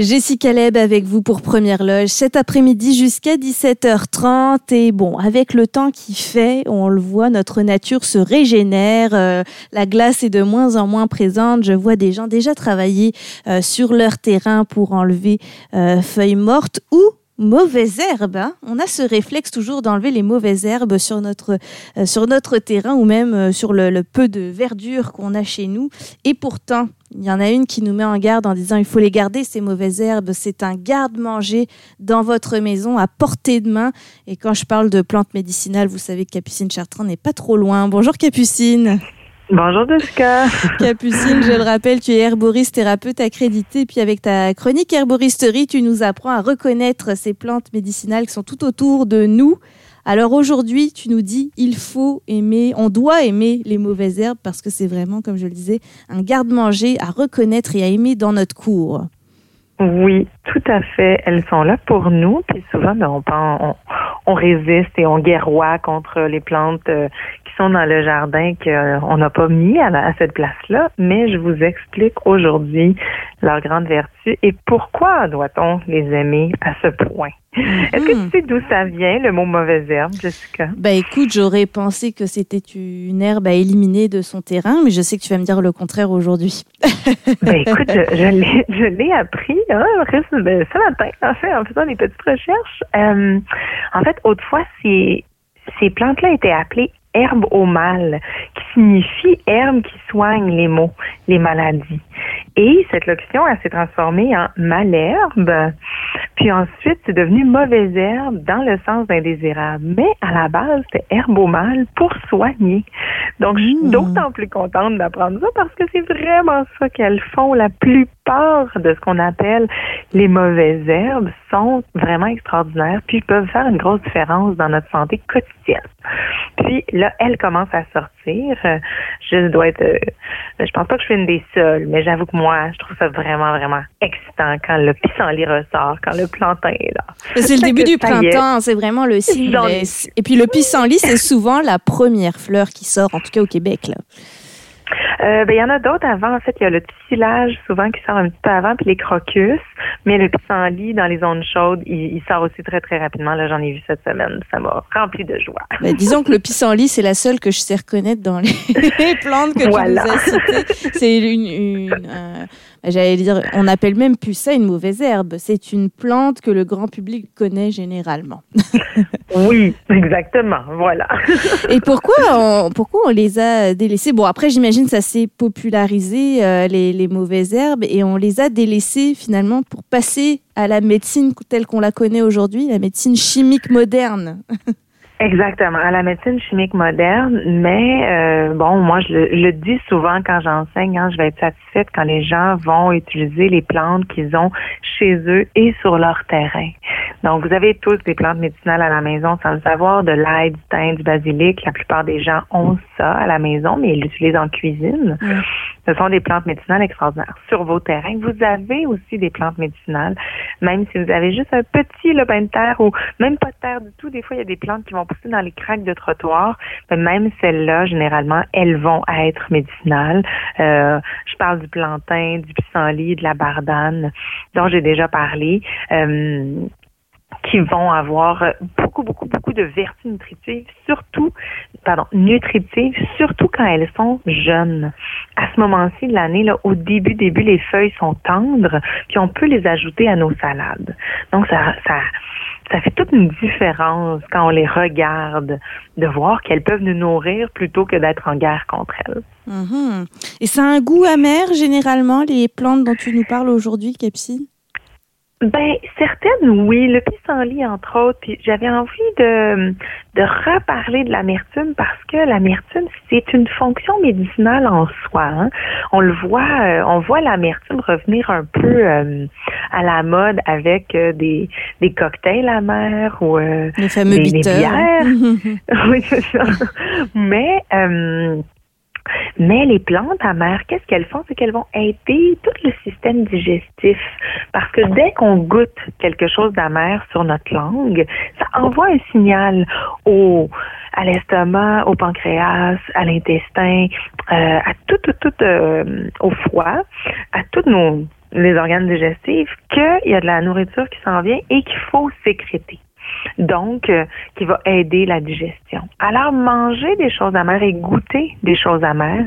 Jessica Leb avec vous pour Première Loge cet après-midi jusqu'à 17h30. Et bon, avec le temps qui fait, on le voit, notre nature se régénère. Euh, la glace est de moins en moins présente. Je vois des gens déjà travailler euh, sur leur terrain pour enlever euh, feuilles mortes ou mauvaises herbes. Hein. On a ce réflexe toujours d'enlever les mauvaises herbes sur notre, terrain ou même sur le, peu de verdure qu'on a chez nous. Et pourtant, il y en a une qui nous met en garde en disant il faut les garder, ces mauvaises herbes. C'est un garde-manger dans votre maison à portée de main. Et quand je parle de plantes médicinales, vous savez que Capucine Chartrand n'est pas trop loin. Bonjour Capucine. Bonjour Jessica. Capucine, je le rappelle, tu es herboriste thérapeute accrédité. Puis avec ta chronique herboristerie, tu nous apprends à reconnaître ces plantes médicinales qui sont tout autour de nous. Alors aujourd'hui, tu nous dis, il faut aimer, on doit aimer les mauvaises herbes parce que c'est vraiment, comme je le disais, un garde-manger à reconnaître et à aimer dans notre cour. Oui, tout à fait. Elles sont là pour nous. Puis souvent, ben, on, on, résiste et on guerroie contre les plantes euh, sont dans le jardin qu'on n'a pas mis à, à cette place-là. Mais je vous explique aujourd'hui leur grande vertu et pourquoi doit-on les aimer à ce point. Est-ce que tu sais d'où ça vient, le mot mauvaise herbe, Jessica? Ben écoute, j'aurais pensé que c'était une herbe à éliminer de son terrain, mais je sais que tu vas me dire le contraire aujourd'hui. ben écoute, je, je l'ai appris hein, ben, ce matin, en fait, en faisant des petites recherches. Euh, en fait, autrefois, ces, ces plantes-là étaient appelées herbe au mal, qui signifie herbe qui soigne les maux, les maladies. Et cette locution, elle s'est transformée en malherbe, puis ensuite, c'est devenu mauvaise herbe dans le sens d'indésirable. Mais à la base, c'était herbe au mal pour soigner. Donc, je suis mmh. d'autant plus contente d'apprendre ça parce que c'est vraiment ça qu'elles font. La plupart de ce qu'on appelle les mauvaises herbes sont vraiment extraordinaires, puis peuvent faire une grosse différence dans notre santé quotidienne. Puis là, elle commence à sortir. Je dois être, euh, je pense pas que je suis une des seules, mais j'avoue que moi, je trouve ça vraiment, vraiment excitant quand le pissenlit ressort, quand le plantain est là. C'est le début du printemps, c'est vraiment le signe. Et puis le pissenlit, c'est souvent la première fleur qui sort, en tout cas au Québec. Là. Euh, ben, il y en a d'autres avant. En fait, il y a le piscilage souvent qui sort un petit peu avant, puis les crocus. Mais le pissenlit dans les zones chaudes, il, sort aussi très, très rapidement. Là, j'en ai vu cette semaine. Ça m'a rempli de joie. Ben, disons que le pissenlit, c'est la seule que je sais reconnaître dans les plantes que tu nous as citées. C'est une, une euh, J'allais dire, on n'appelle même plus ça une mauvaise herbe. C'est une plante que le grand public connaît généralement. oui, exactement. Voilà. Et pourquoi on, pourquoi on les a délaissées? Bon, après, j'imagine ça s'est popularisé, euh, les, les mauvaises herbes, et on les a délaissées finalement pour passer à la médecine telle qu'on la connaît aujourd'hui, la médecine chimique moderne. Exactement, à la médecine chimique moderne, mais euh, bon, moi je le, dis souvent quand j'enseigne, hein, je vais être satisfaite quand les gens vont utiliser les plantes qu'ils ont chez eux et sur leur terrain. Donc, vous avez tous des plantes médicinales à la maison sans le savoir, de l'ail, du thym, du basilic. La plupart des gens ont ça à la maison, mais ils l'utilisent en cuisine. Ce sont des plantes médicinales extraordinaires. Sur vos terrains, vous avez aussi des plantes médicinales, même si vous avez juste un petit lopin de terre ou même pas de terre du tout. Des fois, il y a des plantes qui vont pousser dans les craques de trottoir. Mais même celles-là, généralement, elles vont être médicinales. Euh, je parle du plantain, du pissenlit, de la bardane, dont j'ai déjà parlé. Euh, qui vont avoir beaucoup, beaucoup, beaucoup de vertus nutritives, surtout, pardon, nutritives, surtout quand elles sont jeunes. À ce moment-ci de l'année, là, au début, début, les feuilles sont tendres, puis on peut les ajouter à nos salades. Donc, ça, ça, ça fait toute une différence quand on les regarde, de voir qu'elles peuvent nous nourrir plutôt que d'être en guerre contre elles. Mm-hmm. Et ça a un goût amer, généralement, les plantes dont tu nous parles aujourd'hui, Capsine? Ben, certaines, oui. Le pissenlit, entre autres. Puis j'avais envie de, de reparler de l'amertume parce que l'amertume, c'est une fonction médicinale en soi. Hein. On le voit, euh, on voit l'amertume revenir un peu euh, à la mode avec euh, des, des cocktails amers ou les fameux des, bières. oui, c'est ça. Mais mais les plantes amères, qu'est-ce qu'elles font? C'est qu'elles vont aider tout le système digestif. Parce que dès qu'on goûte quelque chose d'amer sur notre langue, ça envoie un signal au, à l'estomac, au pancréas, à l'intestin, euh, à tout, tout, tout, euh, au foie, à toutes nos les organes digestifs qu'il y a de la nourriture qui s'en vient et qu'il faut sécréter. Donc, euh, qui va aider la digestion. Alors, manger des choses amères et goûter des choses amères,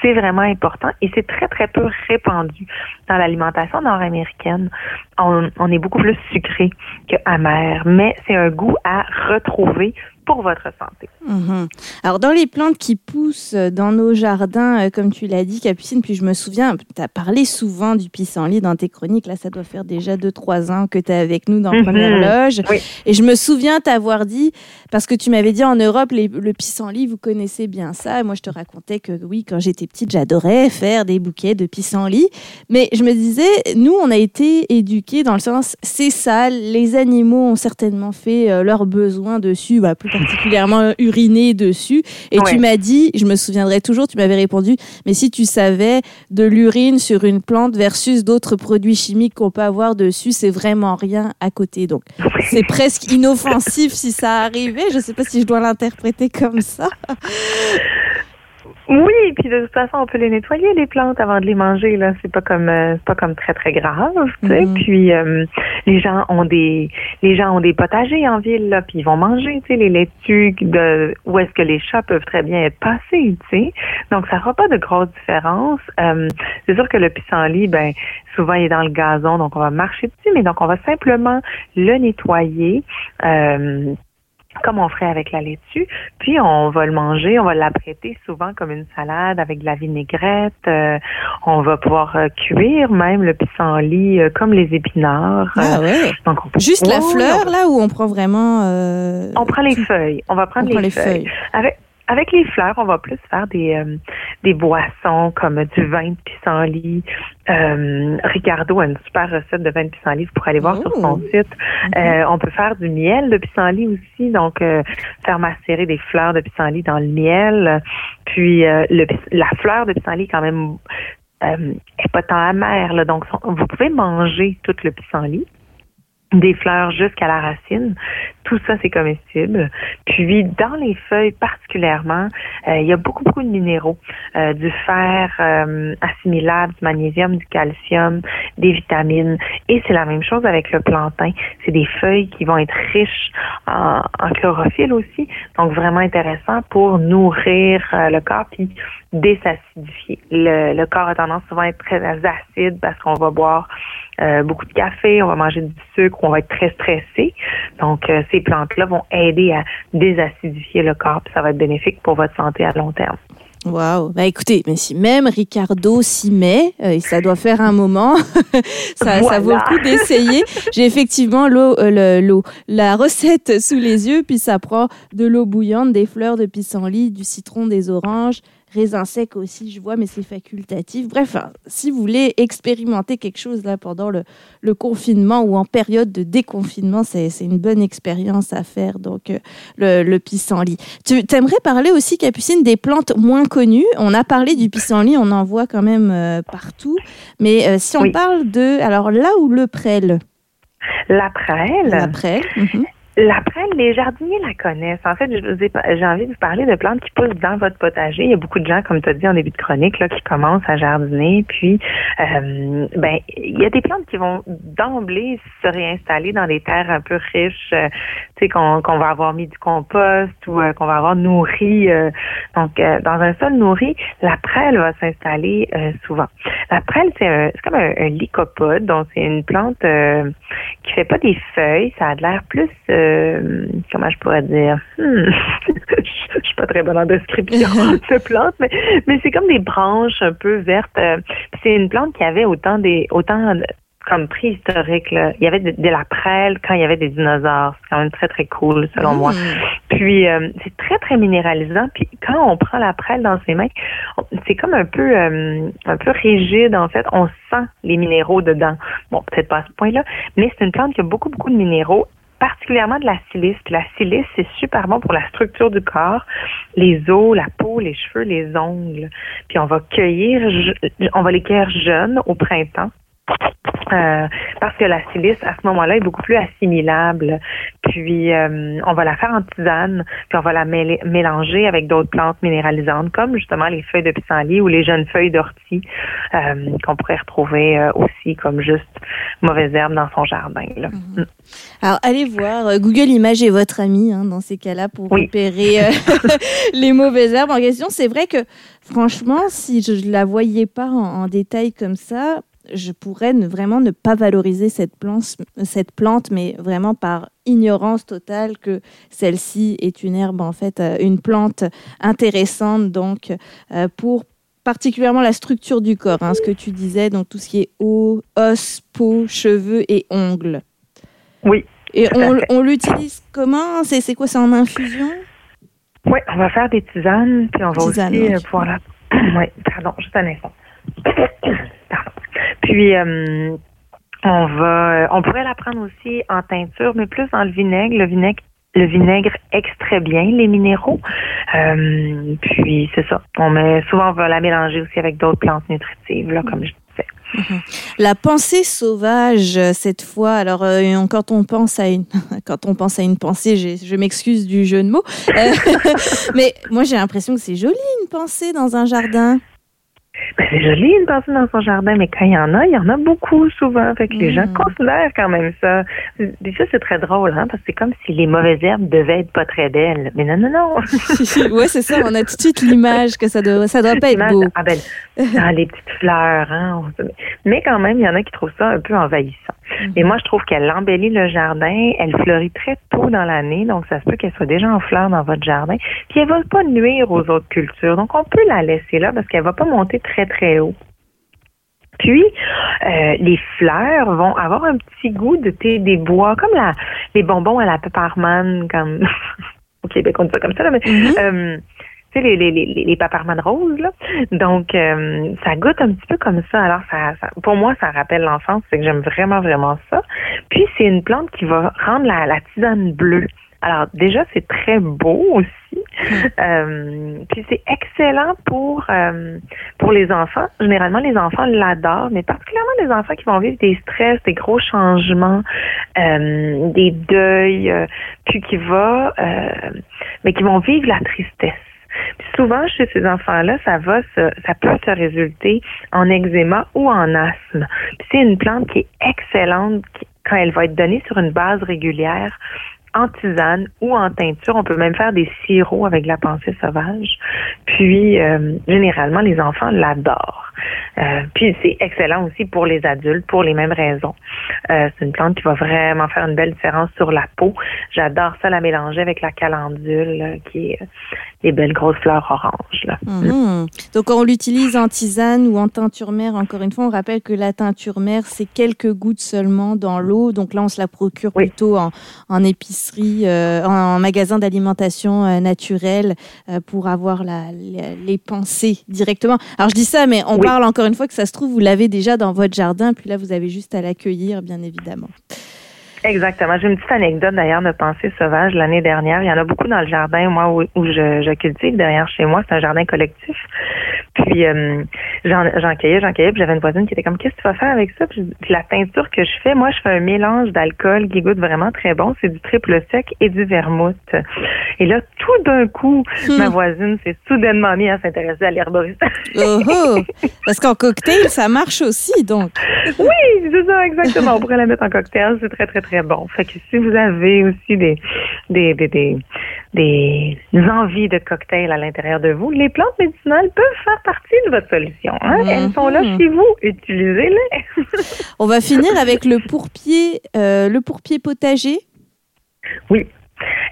c'est vraiment important et c'est très, très peu répandu dans l'alimentation nord-américaine. On, on, est beaucoup plus sucré que amer, mais c'est un goût à retrouver pour votre santé. Mhm. Alors, dans les plantes qui poussent dans nos jardins, euh, comme tu l'as dit, Capucine, puis je me souviens, tu as parlé souvent du pissenlit dans tes chroniques. Là, ça doit faire déjà 2-3 ans que tu es avec nous dans mhm. Première Loge. Et je me souviens t'avoir dit, parce que tu m'avais dit en Europe, le pissenlit, vous connaissez bien ça. Moi, je te racontais que oui, quand j'étais petite, j'adorais faire des bouquets de pissenlit. Mais je me disais, nous, on a été éduqués dans le sens, c'est sale, les animaux ont certainement fait euh, leurs besoins dessus, bah, plus particulièrement uriné dessus. Et tu m'as dit, je me souviendrai toujours, tu m'avais répondu, mais si tu savais de l'urine sur une plante versus d'autres produits chimiques qu'on peut avoir dessus, c'est vraiment rien à côté. Donc, c'est presque inoffensif si ça arrivait. Je ne sais pas si je dois l'interpréter comme ça. Oui, puis de toute façon, on peut les nettoyer les plantes avant de les manger là. C'est pas comme euh, pas comme très très grave, tu sais. Mm-hmm. Puis euh, les gens ont des les gens ont des potagers en ville là, puis ils vont manger, tu sais, les laitues de où est-ce que les chats peuvent très bien être passés, tu sais. Donc ça fera pas de grosse différence. Euh, c'est sûr que le pissenlit, ben souvent il est dans le gazon, donc on va marcher dessus, mais donc on va simplement le nettoyer. Comme on ferait avec la laitue. Puis on va le manger, on va l'apprêter souvent comme une salade avec de la vinaigrette. Euh, on va pouvoir euh, cuire même le pissenlit euh, comme les épinards. Ah ouais. Donc Juste la fleur là où on prend vraiment. On prend les feuilles. On va prendre les, feuilles. feuilles. Avec avec les fleurs, on va plus faire des, euh, des boissons comme du vin de pissenlit. Euh, Ricardo a une super recette de vin de pissenlit, vous pourrez aller voir sur son oh. site. Euh, on peut faire du miel de pissenlit aussi, donc faire macérer des fleurs de pissenlit dans le miel. Puis le, la fleur de pissenlit quand même est pas tant amère, là, donc vous pouvez manger tout le pissenlit des fleurs jusqu'à la racine. Tout ça, c'est comestible. Puis, dans les feuilles particulièrement, euh, il y a beaucoup, beaucoup de minéraux. Euh, du fer euh, assimilable, du magnésium, du calcium, des vitamines. Et c'est la même chose avec le plantain. C'est des feuilles qui vont être riches en, en chlorophylle aussi. Donc, vraiment intéressant pour nourrir le corps puis désacidifier. Le, le corps a tendance souvent à être très acide parce qu'on va boire euh, beaucoup de café, on va manger du sucre, on va être très stressé. Donc, euh, ces plantes-là vont aider à désacidifier le corps, puis ça va être bénéfique pour votre santé à long terme. Wow. Bah écoutez, mais si même Ricardo s'y met, euh, ça doit faire un moment, ça, ça, vaut le coup d'essayer. J'ai effectivement l'eau, l'eau, la recette sous les yeux, puis ça prend de l'eau bouillante, des fleurs de pissenlit, du citron, des oranges, raisin sec aussi, je vois, mais c'est facultatif. Bref, hein, si vous voulez expérimenter quelque chose là pendant le, confinement ou en période de déconfinement, c'est une bonne expérience à faire. Donc, euh, le, le pissenlit. Tu aimerais parler aussi, Capucine, des plantes moins connues? On a parlé du pissenlit, on en voit quand même euh, partout. Mais euh, si on parle de. Alors là où le prêle? La prêle. La prêle. Mhm. La prêle, les jardiniers la connaissent. En fait, j'ai envie de vous parler de plantes qui poussent dans votre potager. Il y a beaucoup de gens, comme tu as dit en début de chronique, là, qui commencent à jardiner. Puis, euh, ben, il y a des plantes qui vont d'emblée se réinstaller dans des terres un peu riches, euh, tu sais, qu'on va avoir mis du compost ou euh, qu'on va avoir nourri. donc, dans un sol nourri, la prêle va s'installer souvent. La prêle, c'est comme un, un, lycopode. Donc, c'est une plante qui fait pas des feuilles. Ça a l'air plus euh, comment je pourrais dire, hmm, je suis pas très bonne en description de plante, mais, mais c'est comme des branches un peu vertes. Euh, c'est une plante qui avait autant des autant comme préhistorique. Là. Il y avait de, la prêle quand il y avait des dinosaures. C'est quand même très, très cool, selon moi. Hmm. Puis, euh, c'est très, très minéralisant. Puis, quand on prend la prêle dans ses mains, c'est comme un peu, un peu rigide, en fait. On sent les minéraux dedans. Bon, peut-être pas à ce point-là, mais c'est une plante qui a beaucoup, beaucoup de minéraux particulièrement de la silice. la silice, c'est super bon pour la structure du corps, les os, la peau, les cheveux, les ongles. Puis on va cueillir, on va les cueillir jeunes au printemps. Euh, parce que la silice, à ce moment-là, est beaucoup plus assimilable. Puis euh, on va la faire en tisane, puis on va la mélanger avec d'autres plantes minéralisantes, comme justement les feuilles de pissenlit ou les jeunes feuilles d'ortie euh, qu'on pourrait retrouver aussi comme juste mauvaises herbes dans son jardin. Là. Mhm. Mm. Alors allez voir, Google Images est votre ami hein, dans ces cas-là pour repérer les mauvaises herbes en question. C'est vrai que franchement, si je ne la voyais pas en détail comme ça, je pourrais ne, vraiment ne pas valoriser cette plante, cette plante, mais vraiment par ignorance totale que celle-ci est une herbe, en fait, euh, une plante intéressante, donc, euh, pour particulièrement la structure du corps, hein, ce que tu disais, donc tout ce qui est os, os, peau, cheveux et ongles. Oui. Et on, l'utilise comment? C'est quoi? C'est en infusion? Oui, on va faire des tisanes, puis on va aussi euh, pouvoir la... oui, pardon, juste un instant. Puis euh, on va, on pourrait la prendre aussi en teinture, mais plus dans le vinaigre. Le vinaigre extrait bien les minéraux. Euh, puis c'est ça. On met souvent on va la mélanger aussi avec d'autres plantes nutritives, là, comme je disais. Mhm. La pensée sauvage cette fois. Alors euh, quand on pense à une quand on pense à une pensée, je m'excuse du jeu de mots, mais moi j'ai l'impression que c'est joli une pensée dans un jardin. Ben, c'est joli une personne dans son jardin, mais quand il y en a, il y en a beaucoup souvent. Fait que les gens mm. considèrent quand même ça. Et ça, c'est très drôle, hein, parce que c'est comme si les mauvaises herbes devaient être pas très belles. Mais non, non, non. ouais, c'est ça. On a tout de suite l'image que ça doit, ça doit pas être beau. Ah ben, ah, les petites fleurs, hein. Mais quand même, il y en a qui trouvent ça un peu envahissant. Et moi, je trouve qu'elle embellit le jardin. Elle fleurit très tôt dans l'année, donc ça se peut qu'elle soit déjà en fleurs dans votre jardin. Puis elle va pas nuire aux autres cultures. Donc on peut la laisser là parce qu'elle va pas monter très très haut. Puis, euh, les fleurs vont avoir un petit goût de thé des bois, comme la, les bonbons à la pepperman, comme au Québec, on dit ça comme ça, là, mais mm-hmm. euh, sais, les, les, les, les paparmanes roses, là. Donc, euh, ça goûte un petit peu comme ça. Alors, ça, pour moi, ça rappelle l'enfance, c'est que j'aime vraiment, vraiment ça. Puis, c'est une plante qui va rendre la, la tisane bleue. Alors déjà, c'est très beau aussi. Hmm. Euh, puis c'est excellent pour euh, pour les enfants. Généralement, les enfants l'adorent, mais particulièrement les enfants qui vont vivre des stress, des gros changements, euh, des deuils, puis qui va, mais qui vont vivre la tristesse. Puis souvent, chez ces enfants-là, ça va ça peut se résulter en eczéma ou en asthme. C'est une plante qui est excellente quand elle va être donnée sur une base régulière en tisane ou en teinture. On peut même faire des sirops avec la pensée sauvage. Puis, euh, généralement, les enfants l'adorent. Euh, puis c'est excellent aussi pour les adultes pour les mêmes raisons. Euh, c'est une plante qui va vraiment faire une belle différence sur la peau. J'adore ça la mélanger avec la calendule qui est les belles grosses fleurs oranges. Là. Mhm. Donc on l'utilise en tisane ou en teinture mère. Encore une fois, on rappelle que la teinture mère, c'est quelques gouttes seulement dans l'eau. Donc là, on se la procure plutôt en, en épicerie, euh, en, magasin d'alimentation naturelle pour avoir la, les, pensées directement. Alors je dis ça, mais on parle encore une fois que ça se trouve, vous l'avez déjà dans votre jardin, puis là, vous avez juste à l'accueillir, bien évidemment. Exactement. J'ai une petite anecdote d'ailleurs de pensée sauvage l'année dernière. Il y en a beaucoup dans le jardin, moi, où, je, je, cultive derrière chez moi. C'est un jardin collectif. Puis euh, j'en cueillais, j'en cueillais, puis j'avais une voisine qui était comme Qu'est-ce que tu vas faire avec ça? Puis, la peinture que je fais, moi, je fais un mélange d'alcool qui goûte vraiment très bon. C'est du triple sec et du vermouth. Et là, tout d'un coup, hmm. ma voisine s'est soudainement mise à s'intéresser à l'herboriste. oh, oh. Parce qu'en cocktail, ça marche aussi, donc. Oui, c'est ça, exactement. On pourrait la mettre en cocktail. C'est très, très, très bon. Fait que si vous avez aussi des, des, des, des, des envies de cocktail à l'intérieur de vous, les plantes médicinales peuvent faire partie de votre solution. Hein? Elles sont là chez vous. Utilisez-les. On va finir avec le pourpier, euh, le pourpier potager. Oui,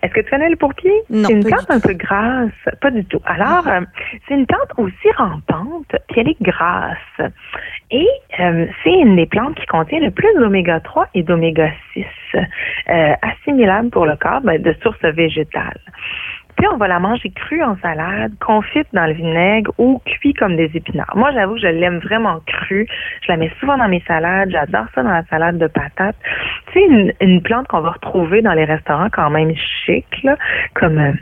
est-ce que tu connais le pourpier? C'est une plante un peu grasse. Pas du tout. Alors, euh, c'est une plante aussi rampante, puis elle est grasse. Et euh, c'est une des plantes qui contient le plus d'oméga 3 et d'oméga 6, euh, assimilables pour le corps ben, de source végétale. Puis on va la manger crue en salade, confite dans le vinaigre ou cuit comme des épinards. Moi, j'avoue que je l'aime vraiment crue. Je la mets souvent dans mes salades. J'adore ça dans la salade de patates. C'est une, une plante qu'on va retrouver dans les restaurants quand même chic, là, comme euh,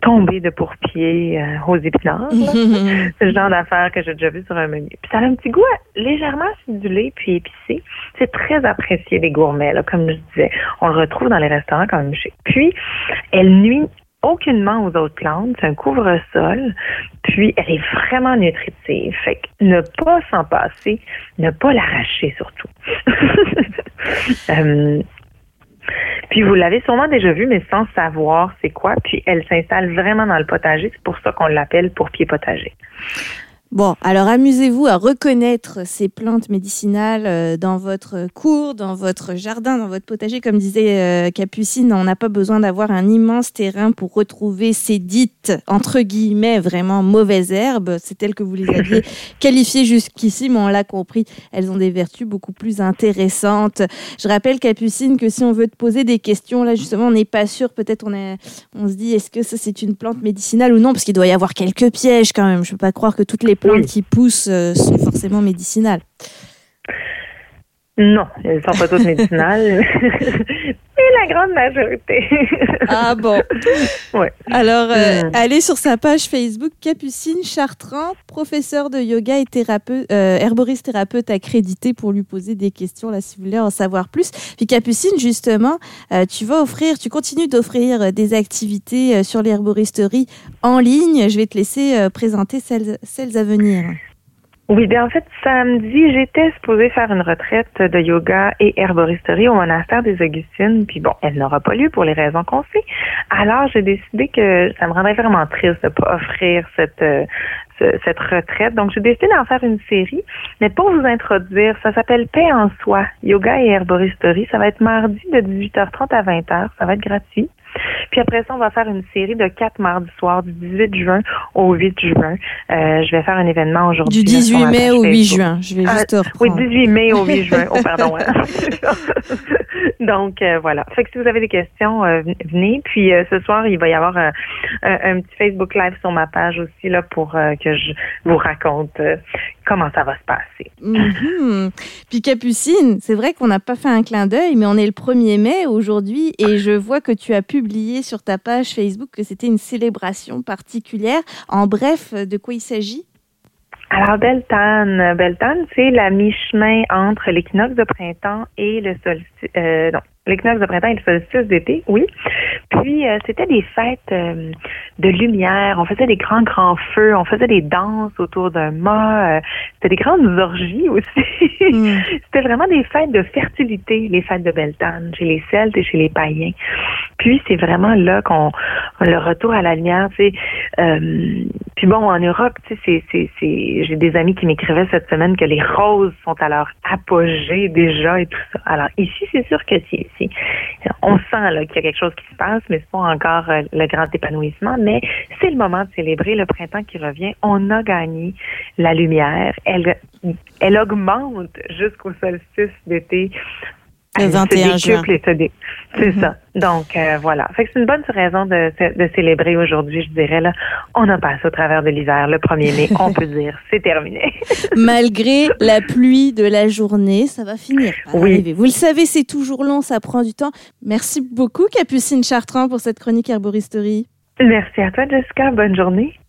tomber de pourpied euh, aux épinards. C'est le genre d'affaire que j'ai déjà vu sur un menu. Puis ça a un petit goût légèrement acidulé puis épicé. C'est très apprécié des gourmets, là, comme je disais. On le retrouve dans les restaurants quand même chez. Puis, elle nuit aucunement aux autres plantes. C'est un couvre-sol. Puis, elle est vraiment nutritive. Fait que ne pas s'en passer, ne pas l'arracher surtout. euh, puis vous l'avez sûrement déjà vu, mais sans savoir c'est quoi. Puis elle s'installe vraiment dans le potager. C'est pour ça qu'on l'appelle pour pied potager. Bon, alors amusez-vous à reconnaître ces plantes médicinales euh, dans votre cour, dans votre jardin, dans votre potager. Comme disait euh, Capucine, on n'a pas besoin d'avoir un immense terrain pour retrouver ces dites, entre guillemets, vraiment mauvaises herbes. C'est telles que vous les aviez qualifiées jusqu'ici, mais on l'a compris, elles ont des vertus beaucoup plus intéressantes. Je rappelle, Capucine, que si on veut te poser des questions, là justement, on n'est pas sûr, peut-être on, est, on se dit, est-ce que ça c'est une plante médicinale ou non? Parce qu'il doit y avoir quelques pièges quand même. Je ne peux pas croire que toutes les plantes qui poussent euh, sont forcément médicinales. Non, elles ne sont pas toutes médicinales, mais la grande majorité. ah bon Ouais. Alors, euh, mm. allez sur sa page Facebook Capucine Chartrand, professeur de yoga et thérapeute, euh, herboriste thérapeute accrédité pour lui poser des questions là si vous voulez en savoir plus. Puis Capucine, justement, tu vas offrir, tu continues d'offrir des activités sur l'herboristerie en ligne. Je vais te laisser présenter celles, celles à venir. Oui, bien en fait, samedi, j'étais supposée faire une retraite de yoga et herboristerie au monastère des Augustines, puis bon, elle n'aura pas lieu pour les raisons qu'on sait. Alors, j'ai décidé que ça me rendrait vraiment triste de pas offrir cette euh, cette retraite. Donc, j'ai décidé d'en faire une série, mais pour vous introduire, ça s'appelle Paix en soi, yoga et herboristerie. Ça va être mardi de 18h30 à 20h. Ça va être gratuit. Puis après ça, on va faire une série de quatre mardis soirs, du 18 juin au 8 juin. Euh, je vais faire un événement aujourd'hui. Du 18 mai au 8 juin. Je vais juste ah, Oui, 18 mai au 8 juin. Oh, pardon. Hein. Donc, euh, voilà. Fait que si vous avez des questions, euh, venez. Puis ce soir, il va y avoir un, petit Facebook Live sur ma page aussi là pour que je vous raconte comment ça va se passer. Mhm. Puis Capucine, c'est vrai qu'on n'a pas fait un clin d'œil, mais on est le 1er mai aujourd'hui et je vois que tu as publié sur ta page Facebook que c'était une célébration particulière. En bref, de quoi il s'agit? Alors, Beltane, Beltane, c'est la mi-chemin entre l'équinoxe de printemps et le solstice, euh, non, l'équinoxe de printemps et le solstice d'été, oui. Puis euh, c'était des fêtes euh, de lumière, on faisait des grands grands feux, on faisait des danses autour d'un mât, euh, c'était des grandes orgies aussi. Mm. c'était vraiment des fêtes de fertilité, les fêtes de Beltane, chez les Celtes et chez les païens. Puis c'est vraiment là qu'on le retour à la lumière, tu puis bon en Europe, tu sais, c'est c'est j'ai des amis qui m'écrivaient cette semaine que les roses sont à leur apogée déjà et tout ça. Alors ici c'est sûr que c'est on sent qu'il y a quelque chose qui se passe, mais c'est pas encore euh, le grand épanouissement. Mais c'est le moment de célébrer le printemps qui revient. On a gagné la lumière. Elle, elle augmente jusqu'au solstice d'été le 21 juin. C'est mhm. ça. Donc, euh, voilà. Fait que c'est une bonne raison de, de célébrer aujourd'hui, je dirais. Là, on a passé au travers de l'hiver le 1er mai. on peut dire, c'est terminé. Malgré la pluie de la journée, ça va finir oui. Vous le savez, c'est toujours long, ça prend du temps. Merci beaucoup, Capucine Chartrand, pour cette chronique herboristerie. Merci à toi, Jessica. Bonne journée.